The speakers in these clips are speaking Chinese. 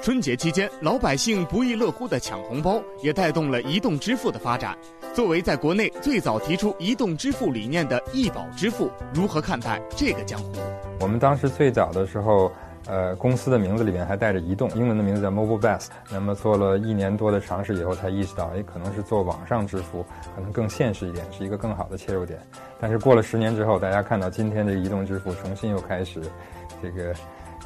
春节期间，老百姓不亦乐乎的抢红包，也带动了移动支付的发展。作为在国内最早提出移动支付理念的易宝支付，如何看待这个江湖？我们当时最早的时候，呃，公司的名字里面还带着移动，英文的名字叫 Mobile Best。那么做了一年多的尝试以后，才意识到，哎，可能是做网上支付可能更现实一点，是一个更好的切入点。但是过了十年之后，大家看到今天的移动支付重新又开始这个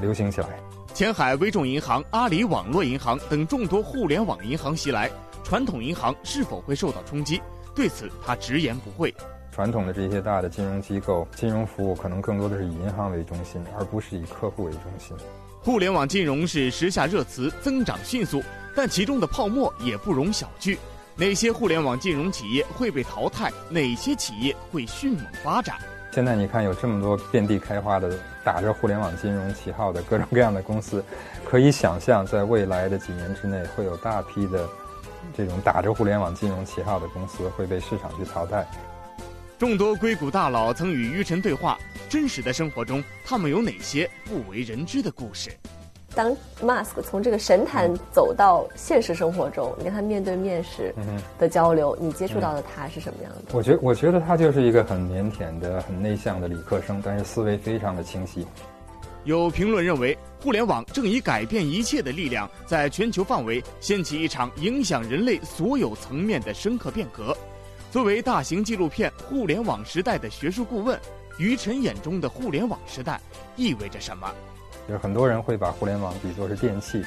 流行起来。前海微众银行、阿里网络银行等众多互联网银行袭来，传统银行是否会受到冲击？对此，他直言不讳。传统的这些大的金融机构、金融服务可能更多的是以银行为中心，而不是以客户为中心。互联网金融是时下热词，增长迅速，但其中的泡沫也不容小觑。哪些互联网金融企业会被淘汰？哪些企业会迅猛发展？现在你看，有这么多遍地开花的打着互联网金融旗号的各种各样的公司，可以想象，在未来的几年之内，会有大批的这种打着互联网金融旗号的公司会被市场去淘汰。众多硅谷大佬曾与于晨对话，真实的生活中，他们有哪些不为人知的故事？当 Mask 从这个神坛走到现实生活中，你跟他面对面时的交流，你接触到的他是什么样的？我觉我觉得他就是一个很腼腆的、很内向的理科生，但是思维非常的清晰。有评论认为，互联网正以改变一切的力量，在全球范围掀起一场影响人类所有层面的深刻变革。作为大型纪录片《互联网时代》的学术顾问，于晨眼中的互联网时代意味着什么？就是很多人会把互联网比作是电器，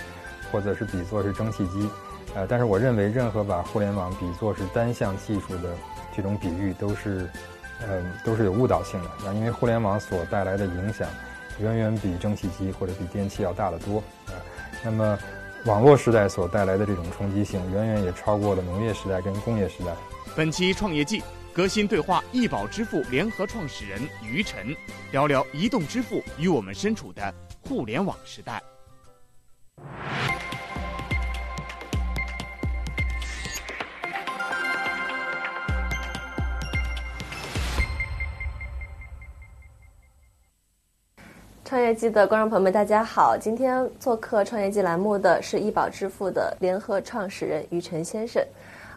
或者是比作是蒸汽机，呃，但是我认为任何把互联网比作是单项技术的这种比喻都是，呃，都是有误导性的。那因为互联网所带来的影响，远远比蒸汽机或者比电器要大得多啊。那么，网络时代所带来的这种冲击性，远远也超过了农业时代跟工业时代。本期创业季革新对话易宝支付联合创始人于晨，聊聊移动支付与我们身处的。互联网时代，创业季的观众朋友们，大家好！今天做客创业季栏目的是易宝支付的联合创始人于晨先生。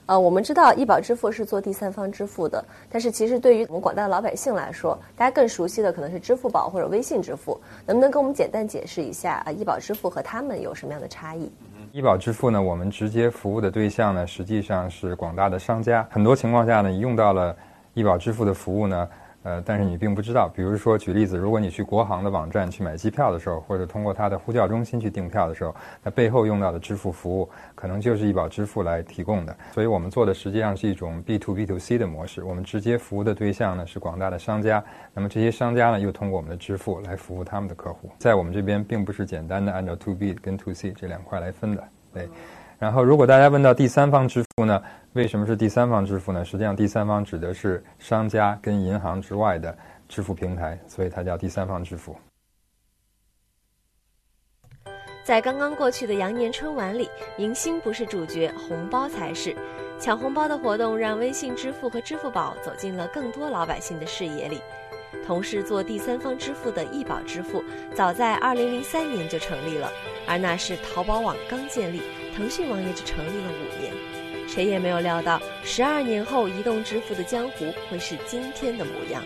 呃，我们知道医保支付是做第三方支付的，但是其实对于我们广大的老百姓来说，大家更熟悉的可能是支付宝或者微信支付。能不能跟我们简单解释一下啊？医保支付和他们有什么样的差异？医保支付呢，我们直接服务的对象呢，实际上是广大的商家。很多情况下呢，你用到了医保支付的服务呢。呃，但是你并不知道，比如说举例子，如果你去国航的网站去买机票的时候，或者通过它的呼叫中心去订票的时候，那背后用到的支付服务可能就是易宝支付来提供的。所以我们做的实际上是一种 B to B to C 的模式，我们直接服务的对象呢是广大的商家，那么这些商家呢又通过我们的支付来服务他们的客户，在我们这边并不是简单的按照 To B 跟 To C 这两块来分的，对。然后，如果大家问到第三方支付呢？为什么是第三方支付呢？实际上，第三方指的是商家跟银行之外的支付平台，所以它叫第三方支付。在刚刚过去的羊年春晚里，明星不是主角，红包才是。抢红包的活动让微信支付和支付宝走进了更多老百姓的视野里。同是做第三方支付的易宝支付，早在2003年就成立了，而那是淘宝网刚建立。腾讯网也只成立了五年，谁也没有料到，十二年后移动支付的江湖会是今天的模样。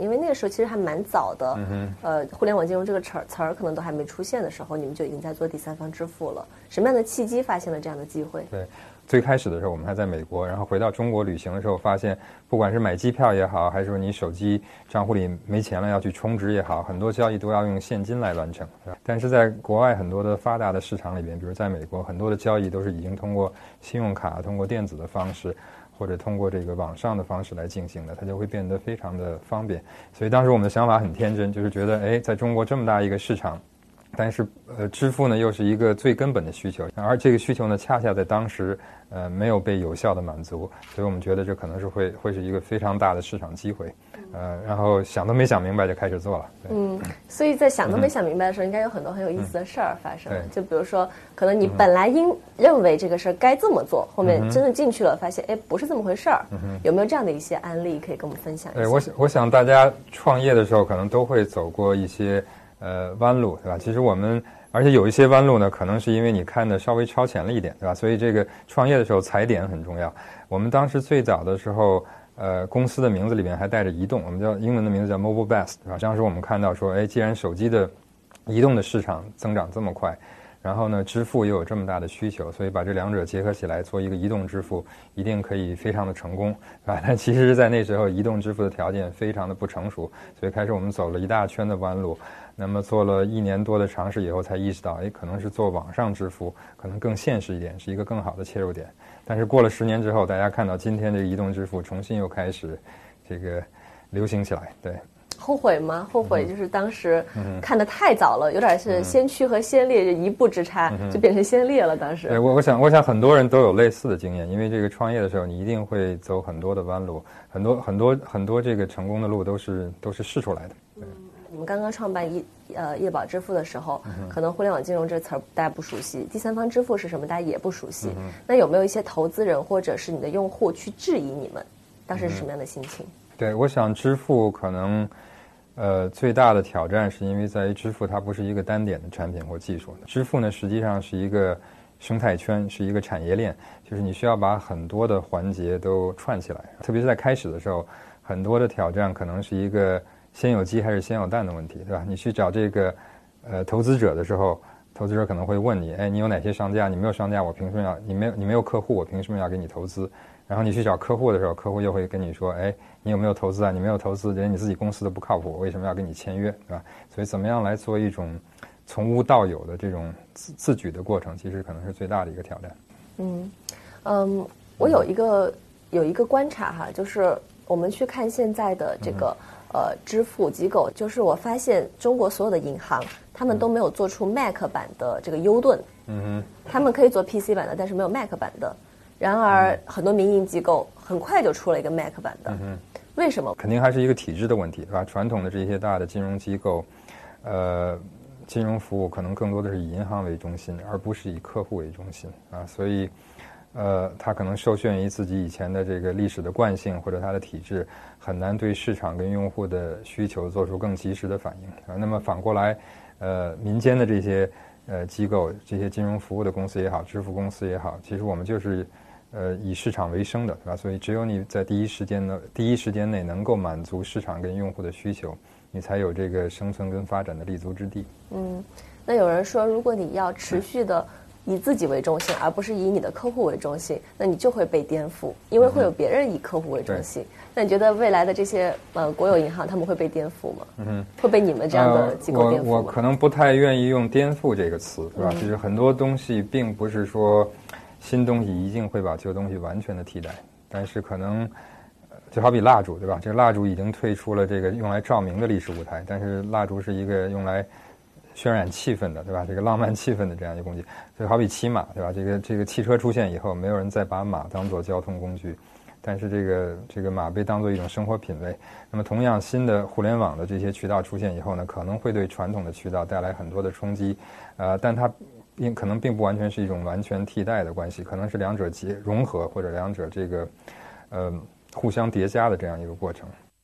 因为那个时候其实还蛮早的，呃，互联网金融这个词儿词儿可能都还没出现的时候，你们就已经在做第三方支付了。什么样的契机发现了这样的机会？对。最开始的时候，我们还在美国，然后回到中国旅行的时候，发现不管是买机票也好，还是说你手机账户里没钱了要去充值也好，很多交易都要用现金来完成。但是在国外很多的发达的市场里边，比如在美国，很多的交易都是已经通过信用卡、通过电子的方式，或者通过这个网上的方式来进行的，它就会变得非常的方便。所以当时我们的想法很天真，就是觉得，哎，在中国这么大一个市场。但是，呃，支付呢又是一个最根本的需求，而这个需求呢，恰恰在当时，呃，没有被有效的满足，所以我们觉得这可能是会会是一个非常大的市场机会，呃，然后想都没想明白就开始做了。嗯，所以在想都没想明白的时候，应该有很多很有意思的事儿发生。就比如说，可能你本来应认为这个事儿该这么做，后面真的进去了，发现哎，不是这么回事儿。有没有这样的一些案例可以跟我们分享？对，我想，我想大家创业的时候可能都会走过一些。呃弯路，对吧？其实我们而且有一些弯路呢，可能是因为你看的稍微超前了一点，对吧？所以这个创业的时候踩点很重要。我们当时最早的时候，呃，公司的名字里面还带着移动，我们叫英文的名字叫 Mobile Best，对吧？当时我们看到说，哎，既然手机的移动的市场增长这么快。然后呢，支付又有这么大的需求，所以把这两者结合起来做一个移动支付，一定可以非常的成功，对吧？但其实，在那时候，移动支付的条件非常的不成熟，所以开始我们走了一大圈的弯路。那么做了一年多的尝试以后，才意识到，哎，可能是做网上支付可能更现实一点，是一个更好的切入点。但是过了十年之后，大家看到今天这个移动支付重新又开始这个流行起来，对。后悔吗？后悔就是当时看的太早了，有点是先驱和先烈就一步之差，就变成先烈了。当时，对我我想我想很多人都有类似的经验，因为这个创业的时候，你一定会走很多的弯路，很多很多很多这个成功的路都是都是试出来的。嗯，我们刚刚创办一呃易宝支付的时候，可能互联网金融这词儿大家不熟悉，第三方支付是什么大家也不熟悉。那有没有一些投资人或者是你的用户去质疑你们？当时是什么样的心情？对，我想支付可能，呃，最大的挑战是因为在于支付它不是一个单点的产品或技术。支付呢，实际上是一个生态圈，是一个产业链，就是你需要把很多的环节都串起来。特别是在开始的时候，很多的挑战可能是一个先有鸡还是先有蛋的问题，对吧？你去找这个呃投资者的时候，投资者可能会问你，哎，你有哪些商家？你没有商家，我凭什么要？你没有你没有客户，我凭什么要给你投资？然后你去找客户的时候，客户又会跟你说：“哎，你有没有投资啊？你没有投资，连你自己公司都不靠谱，为什么要跟你签约，对吧？”所以，怎么样来做一种从无到有的这种自自举的过程，其实可能是最大的一个挑战。嗯嗯，我有一个有一个观察哈，就是我们去看现在的这个呃支付机构，就是我发现中国所有的银行，他们都没有做出 Mac 版的这个 U 盾。嗯哼，他们可以做 PC 版的，但是没有 Mac 版的。然而，很多民营机构很快就出了一个 Mac 版的，为什么？肯定还是一个体制的问题，是吧？传统的这些大的金融机构，呃，金融服务可能更多的是以银行为中心，而不是以客户为中心啊。所以，呃，它可能受限于自己以前的这个历史的惯性或者它的体制，很难对市场跟用户的需求做出更及时的反应啊。那么反过来，呃，民间的这些呃机构，这些金融服务的公司也好，支付公司也好，其实我们就是。呃，以市场为生的，对吧？所以只有你在第一时间呢，第一时间内能够满足市场跟用户的需求，你才有这个生存跟发展的立足之地。嗯，那有人说，如果你要持续的以自己为中心，而不是以你的客户为中心，那你就会被颠覆，因为会有别人以客户为中心。那你觉得未来的这些呃国有银行他们会被颠覆吗？嗯，会被你们这样的机构颠覆吗？我我可能不太愿意用颠覆这个词，是吧？就是很多东西并不是说。新东西一定会把旧东西完全的替代，但是可能就好比蜡烛，对吧？这个蜡烛已经退出了这个用来照明的历史舞台，但是蜡烛是一个用来渲染气氛的，对吧？这个浪漫气氛的这样一个工具，就好比骑马，对吧？这个这个汽车出现以后，没有人再把马当做交通工具，但是这个这个马被当做一种生活品味。那么同样，新的互联网的这些渠道出现以后呢，可能会对传统的渠道带来很多的冲击，呃，但它。并可能并不完全是一种完全替代的关系，可能是两者结融合或者两者这个呃互相叠加的这样一个过程。